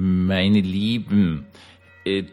Meine Lieben,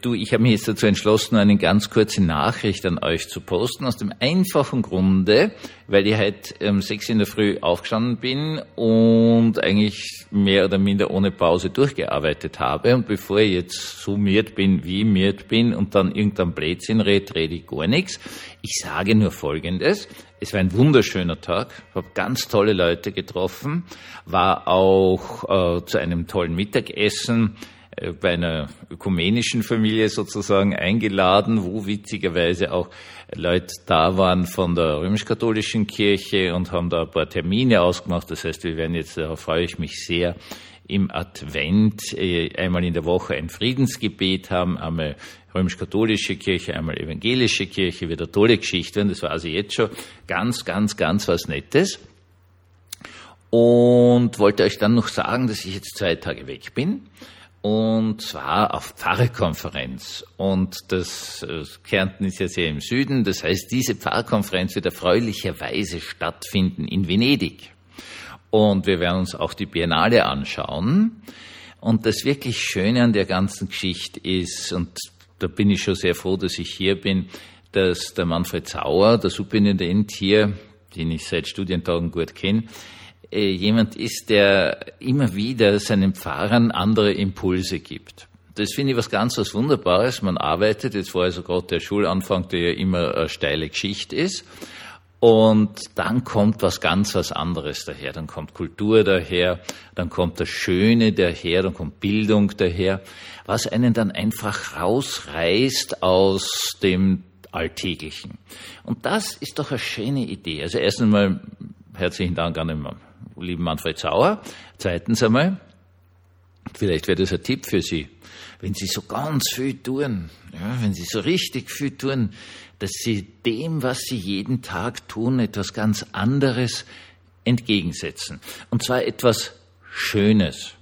du, ich habe mich jetzt dazu entschlossen, eine ganz kurze Nachricht an euch zu posten, aus dem einfachen Grunde, weil ich heute um sechs in der Früh aufgestanden bin und eigentlich mehr oder minder ohne Pause durchgearbeitet habe. Und bevor ich jetzt so miert bin, wie miert bin und dann irgendein Blödsinn rede, rede ich gar nichts. Ich sage nur Folgendes. Es war ein wunderschöner Tag, habe ganz tolle Leute getroffen, war auch äh, zu einem tollen Mittagessen äh, bei einer ökumenischen Familie sozusagen eingeladen, wo witzigerweise auch Leute da waren von der römisch-katholischen Kirche und haben da ein paar Termine ausgemacht. Das heißt, wir werden jetzt, da freue ich mich sehr, im Advent äh, einmal in der Woche ein Friedensgebet haben, einmal römisch-katholische Kirche, einmal evangelische Kirche, wird eine tolle Geschichte werden. Das war also jetzt schon ganz, ganz, ganz was Nettes. Und wollte euch dann noch sagen, dass ich jetzt zwei Tage weg bin und zwar auf Pfarrkonferenz. Und das, das Kärnten ist ja sehr im Süden, das heißt, diese Pfarrkonferenz wird erfreulicherweise stattfinden in Venedig. Und wir werden uns auch die Biennale anschauen. Und das wirklich Schöne an der ganzen Geschichte ist, und da bin ich schon sehr froh, dass ich hier bin, dass der Manfred Sauer, der Superintendent hier, den ich seit Studientagen gut kenne, äh, jemand ist, der immer wieder seinen Pfarrern andere Impulse gibt. Das finde ich was ganz was Wunderbares. Man arbeitet, jetzt war also gerade der Schulanfang, der ja immer eine steile Geschichte ist. Und dann kommt was ganz was anderes daher. Dann kommt Kultur daher, dann kommt das Schöne daher, dann kommt Bildung daher, was einen dann einfach rausreißt aus dem Alltäglichen. Und das ist doch eine schöne Idee. Also erst einmal herzlichen Dank an den lieben Manfred Sauer. Zweitens einmal, vielleicht wäre das ein Tipp für Sie, wenn Sie so ganz viel tun, ja, wenn Sie so richtig viel tun, dass Sie dem, was Sie jeden Tag tun, etwas ganz anderes entgegensetzen. Und zwar etwas Schönes,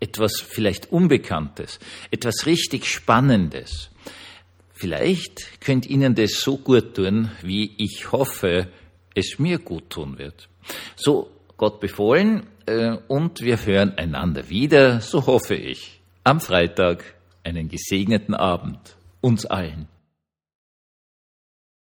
etwas vielleicht Unbekanntes, etwas richtig Spannendes. Vielleicht könnt Ihnen das so gut tun, wie ich hoffe, es mir gut tun wird. So Gott befohlen äh, und wir hören einander wieder, so hoffe ich, am Freitag einen gesegneten Abend uns allen.